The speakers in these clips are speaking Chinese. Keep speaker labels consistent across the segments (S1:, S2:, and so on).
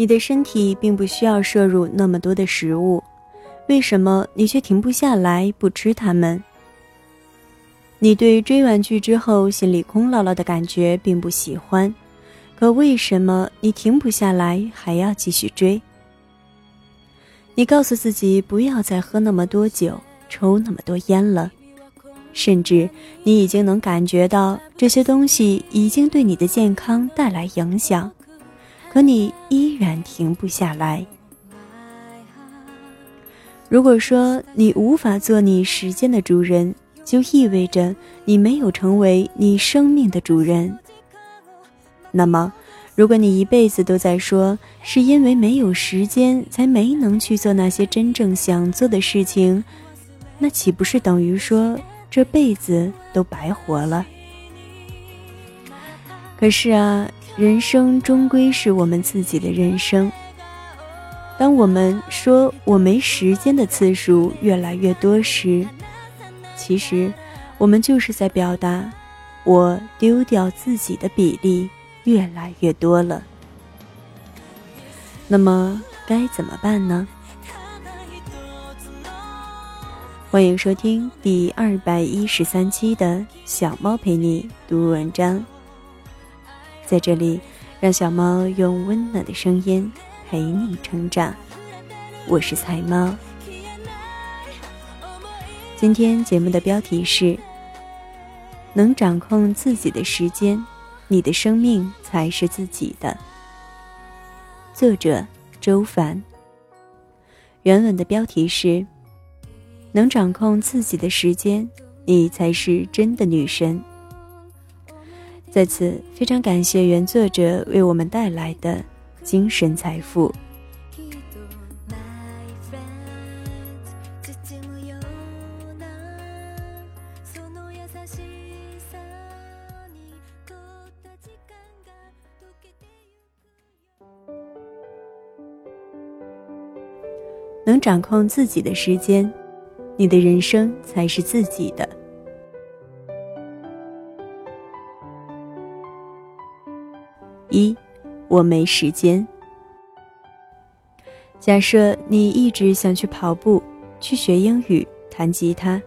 S1: 你的身体并不需要摄入那么多的食物，为什么你却停不下来不吃它们？你对追完剧之后心里空落落的感觉并不喜欢，可为什么你停不下来还要继续追？你告诉自己不要再喝那么多酒，抽那么多烟了，甚至你已经能感觉到这些东西已经对你的健康带来影响，可你依然停不下来。如果说你无法做你时间的主人，就意味着你没有成为你生命的主人。那么，如果你一辈子都在说是因为没有时间才没能去做那些真正想做的事情，那岂不是等于说这辈子都白活了？可是啊，人生终归是我们自己的人生。当我们说我没时间的次数越来越多时，其实，我们就是在表达，我丢掉自己的比例越来越多了。那么该怎么办呢？欢迎收听第二百一十三期的小猫陪你读文章。在这里，让小猫用温暖的声音陪你成长。我是菜猫。今天节目的标题是：能掌控自己的时间，你的生命才是自己的。作者周凡。原文的标题是：能掌控自己的时间，你才是真的女神。在此，非常感谢原作者为我们带来的精神财富。能掌控自己的时间，你的人生才是自己的。我没时间。假设你一直想去跑步、去学英语、弹吉他，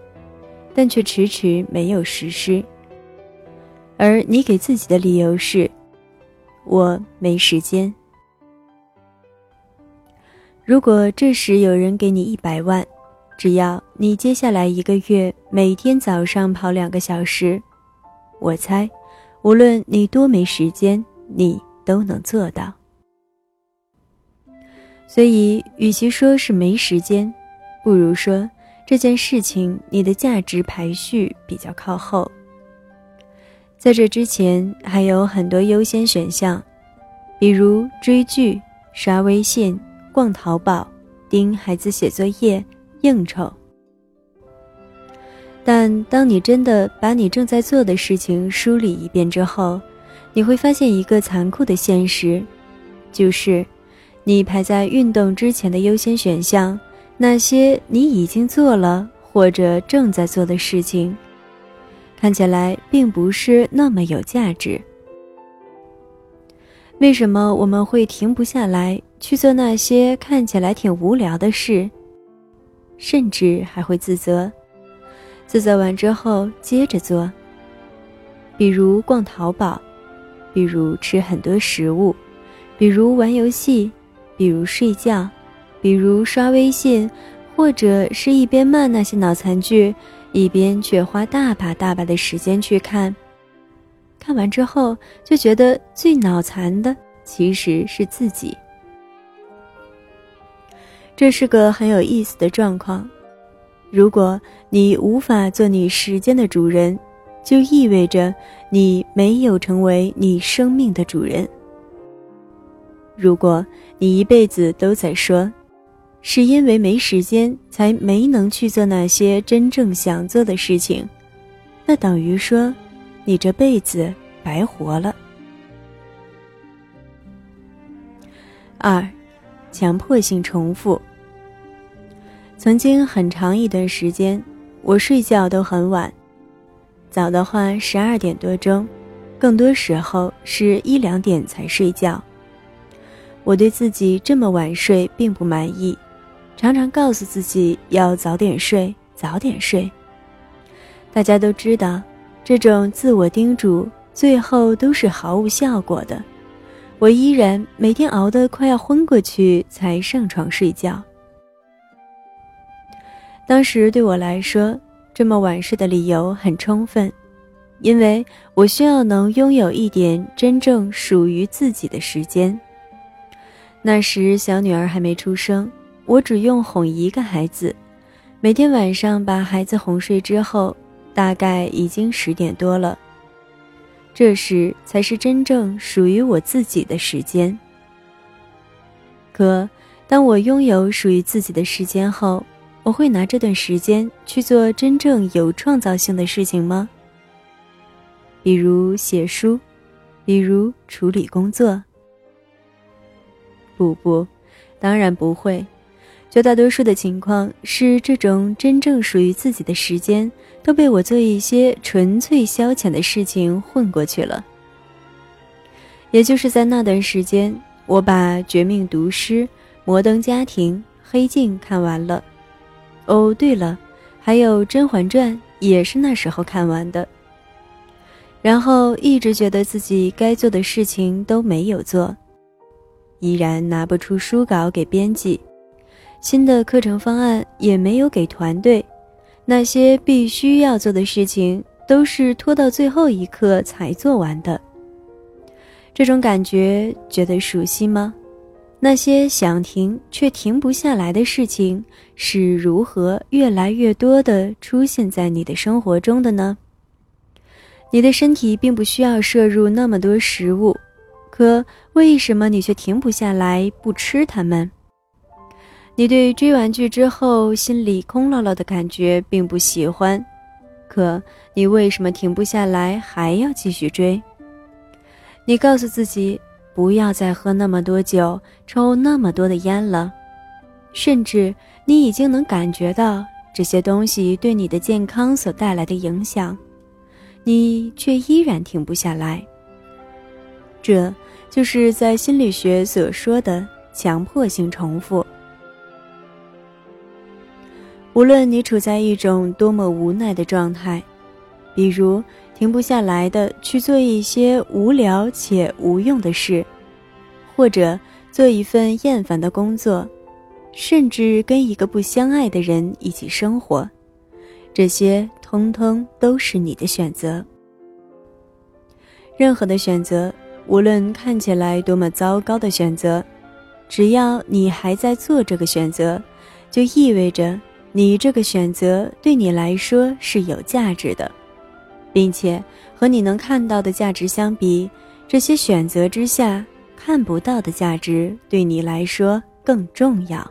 S1: 但却迟迟没有实施，而你给自己的理由是：我没时间。如果这时有人给你一百万，只要你接下来一个月每天早上跑两个小时，我猜，无论你多没时间，你都能做到。所以，与其说是没时间，不如说这件事情你的价值排序比较靠后。在这之前还有很多优先选项，比如追剧、刷微信。逛淘宝、盯孩子写作业、应酬。但当你真的把你正在做的事情梳理一遍之后，你会发现一个残酷的现实，就是，你排在运动之前的优先选项，那些你已经做了或者正在做的事情，看起来并不是那么有价值。为什么我们会停不下来？去做那些看起来挺无聊的事，甚至还会自责。自责完之后接着做，比如逛淘宝，比如吃很多食物，比如玩游戏，比如睡觉，比如刷微信，或者是一边骂那些脑残剧，一边却花大把大把的时间去看。看完之后就觉得最脑残的其实是自己。这是个很有意思的状况。如果你无法做你时间的主人，就意味着你没有成为你生命的主人。如果你一辈子都在说，是因为没时间才没能去做那些真正想做的事情，那等于说，你这辈子白活了。二。强迫性重复。曾经很长一段时间，我睡觉都很晚，早的话十二点多钟，更多时候是一两点才睡觉。我对自己这么晚睡并不满意，常常告诉自己要早点睡，早点睡。大家都知道，这种自我叮嘱最后都是毫无效果的。我依然每天熬得快要昏过去才上床睡觉。当时对我来说，这么晚睡的理由很充分，因为我需要能拥有一点真正属于自己的时间。那时小女儿还没出生，我只用哄一个孩子，每天晚上把孩子哄睡之后，大概已经十点多了。这时才是真正属于我自己的时间。可当我拥有属于自己的时间后，我会拿这段时间去做真正有创造性的事情吗？比如写书，比如处理工作。不不，当然不会。绝大多数的情况是，这种真正属于自己的时间都被我做一些纯粹消遣的事情混过去了。也就是在那段时间，我把《绝命毒师》《摩登家庭》《黑镜》看完了。哦，对了，还有《甄嬛传》也是那时候看完的。然后一直觉得自己该做的事情都没有做。依然拿不出书稿给编辑，新的课程方案也没有给团队，那些必须要做的事情都是拖到最后一刻才做完的。这种感觉觉得熟悉吗？那些想停却停不下来的事情是如何越来越多的出现在你的生活中的呢？你的身体并不需要摄入那么多食物。可为什么你却停不下来不吃它们？你对追完剧之后心里空落落的感觉并不喜欢，可你为什么停不下来还要继续追？你告诉自己不要再喝那么多酒，抽那么多的烟了，甚至你已经能感觉到这些东西对你的健康所带来的影响，你却依然停不下来。这。就是在心理学所说的强迫性重复。无论你处在一种多么无奈的状态，比如停不下来的去做一些无聊且无用的事，或者做一份厌烦的工作，甚至跟一个不相爱的人一起生活，这些通通都是你的选择。任何的选择。无论看起来多么糟糕的选择，只要你还在做这个选择，就意味着你这个选择对你来说是有价值的，并且和你能看到的价值相比，这些选择之下看不到的价值对你来说更重要。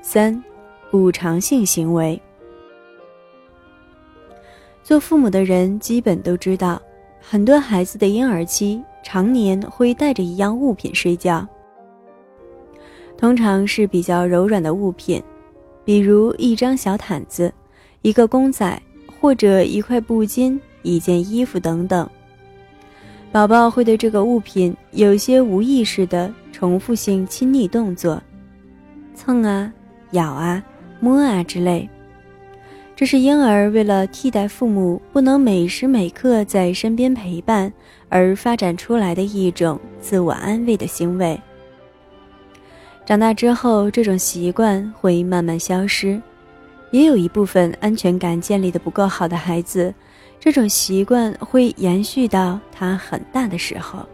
S1: 三，补偿性行为。做父母的人基本都知道，很多孩子的婴儿期常年会带着一样物品睡觉，通常是比较柔软的物品，比如一张小毯子、一个公仔或者一块布巾、一件衣服等等。宝宝会对这个物品有些无意识的重复性亲昵动作，蹭啊、咬啊、摸啊之类。这是婴儿为了替代父母不能每时每刻在身边陪伴而发展出来的一种自我安慰的行为。长大之后，这种习惯会慢慢消失，也有一部分安全感建立的不够好的孩子，这种习惯会延续到他很大的时候。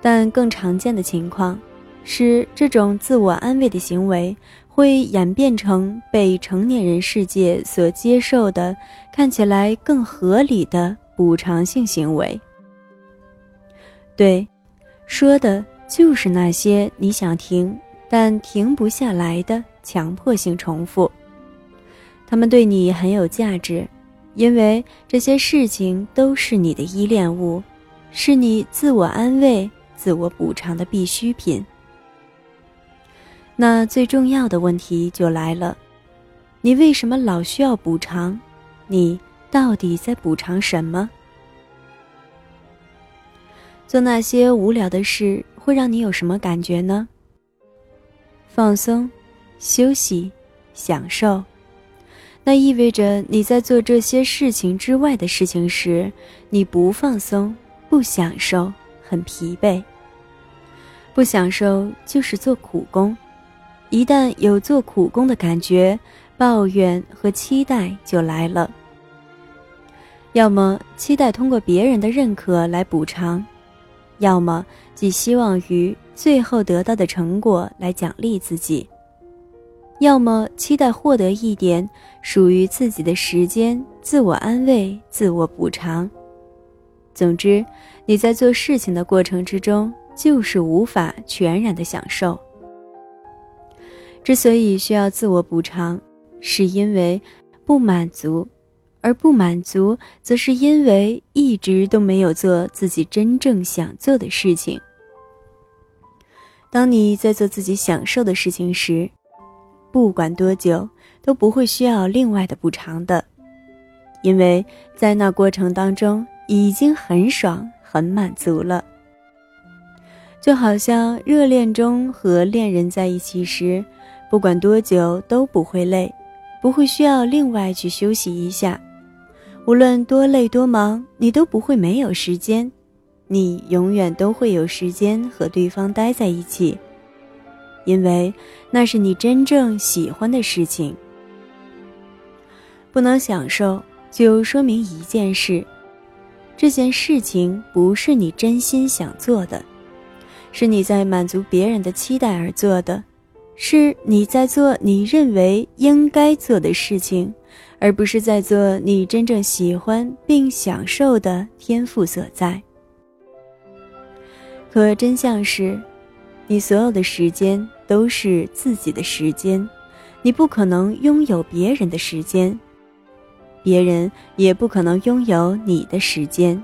S1: 但更常见的情况是，这种自我安慰的行为。会演变成被成年人世界所接受的、看起来更合理的补偿性行为。对，说的就是那些你想停但停不下来的强迫性重复。他们对你很有价值，因为这些事情都是你的依恋物，是你自我安慰、自我补偿的必需品。那最重要的问题就来了：你为什么老需要补偿？你到底在补偿什么？做那些无聊的事会让你有什么感觉呢？放松、休息、享受，那意味着你在做这些事情之外的事情时，你不放松、不享受，很疲惫。不享受就是做苦工，一旦有做苦工的感觉，抱怨和期待就来了。要么期待通过别人的认可来补偿。要么寄希望于最后得到的成果来奖励自己，要么期待获得一点属于自己的时间，自我安慰、自我补偿。总之，你在做事情的过程之中，就是无法全然的享受。之所以需要自我补偿，是因为不满足。而不满足，则是因为一直都没有做自己真正想做的事情。当你在做自己享受的事情时，不管多久都不会需要另外的补偿的，因为在那过程当中已经很爽、很满足了。就好像热恋中和恋人在一起时，不管多久都不会累，不会需要另外去休息一下。无论多累多忙，你都不会没有时间，你永远都会有时间和对方待在一起，因为那是你真正喜欢的事情。不能享受，就说明一件事：这件事情不是你真心想做的，是你在满足别人的期待而做的，是你在做你认为应该做的事情。而不是在做你真正喜欢并享受的天赋所在。可真相是，你所有的时间都是自己的时间，你不可能拥有别人的时间，别人也不可能拥有你的时间。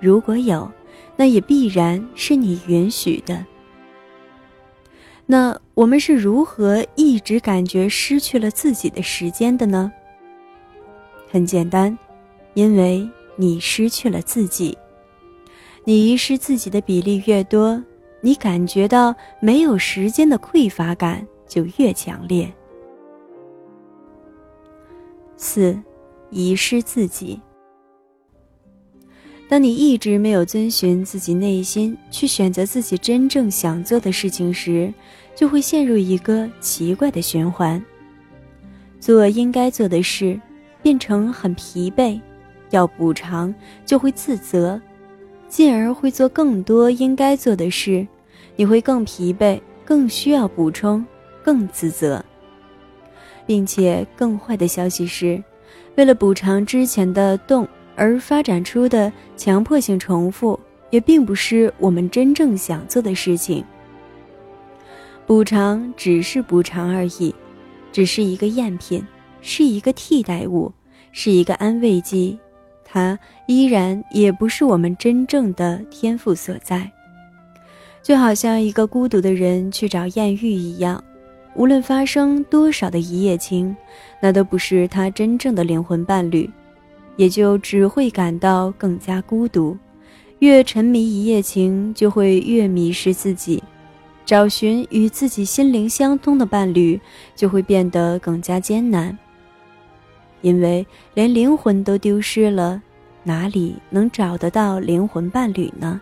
S1: 如果有，那也必然是你允许的。那我们是如何一直感觉失去了自己的时间的呢？很简单，因为你失去了自己。你遗失自己的比例越多，你感觉到没有时间的匮乏感就越强烈。四，遗失自己。当你一直没有遵循自己内心去选择自己真正想做的事情时，就会陷入一个奇怪的循环：做应该做的事。变成很疲惫，要补偿就会自责，进而会做更多应该做的事，你会更疲惫，更需要补充，更自责，并且更坏的消息是，为了补偿之前的动而发展出的强迫性重复，也并不是我们真正想做的事情。补偿只是补偿而已，只是一个赝品。是一个替代物，是一个安慰剂，它依然也不是我们真正的天赋所在。就好像一个孤独的人去找艳遇一样，无论发生多少的一夜情，那都不是他真正的灵魂伴侣，也就只会感到更加孤独。越沉迷一夜情，就会越迷失自己。找寻与自己心灵相通的伴侣，就会变得更加艰难。因为连灵魂都丢失了，哪里能找得到灵魂伴侣呢？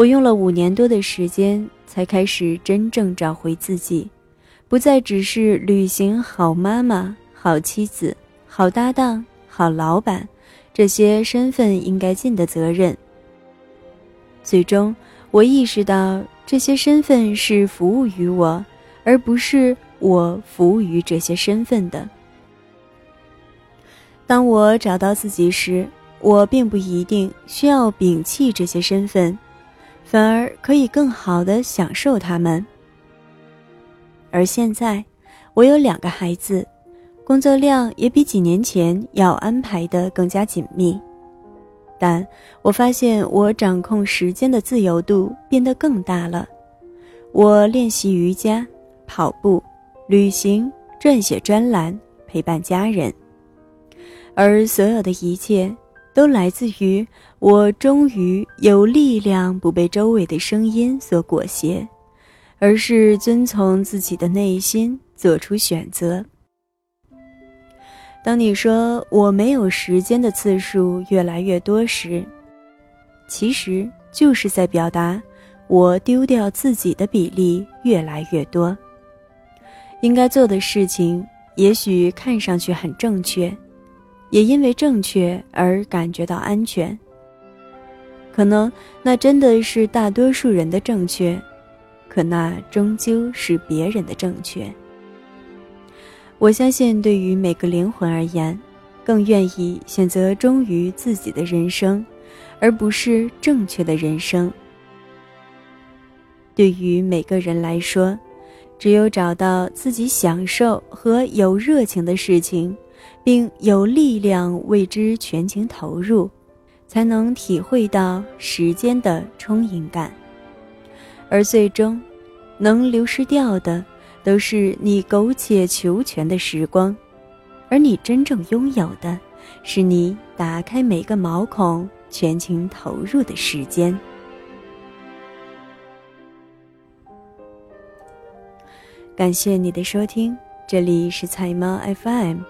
S1: 我用了五年多的时间，才开始真正找回自己，不再只是履行好妈妈、好妻子、好搭档、好老板这些身份应该尽的责任。最终，我意识到这些身份是服务于我，而不是我服务于这些身份的。当我找到自己时，我并不一定需要摒弃这些身份，反而可以更好的享受他们。而现在，我有两个孩子，工作量也比几年前要安排的更加紧密，但我发现我掌控时间的自由度变得更大了。我练习瑜伽、跑步、旅行、撰写专栏、陪伴家人。而所有的一切，都来自于我终于有力量不被周围的声音所裹挟，而是遵从自己的内心做出选择。当你说我没有时间的次数越来越多时，其实就是在表达我丢掉自己的比例越来越多。应该做的事情也许看上去很正确。也因为正确而感觉到安全。可能那真的是大多数人的正确，可那终究是别人的正确。我相信，对于每个灵魂而言，更愿意选择忠于自己的人生，而不是正确的人生。对于每个人来说，只有找到自己享受和有热情的事情。并有力量为之全情投入，才能体会到时间的充盈感。而最终，能流失掉的，都是你苟且求全的时光，而你真正拥有的，是你打开每个毛孔、全情投入的时间。感谢你的收听，这里是菜猫 FM。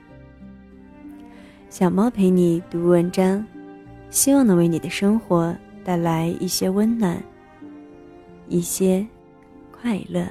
S1: 小猫陪你读文章，希望能为你的生活带来一些温暖，一些快乐。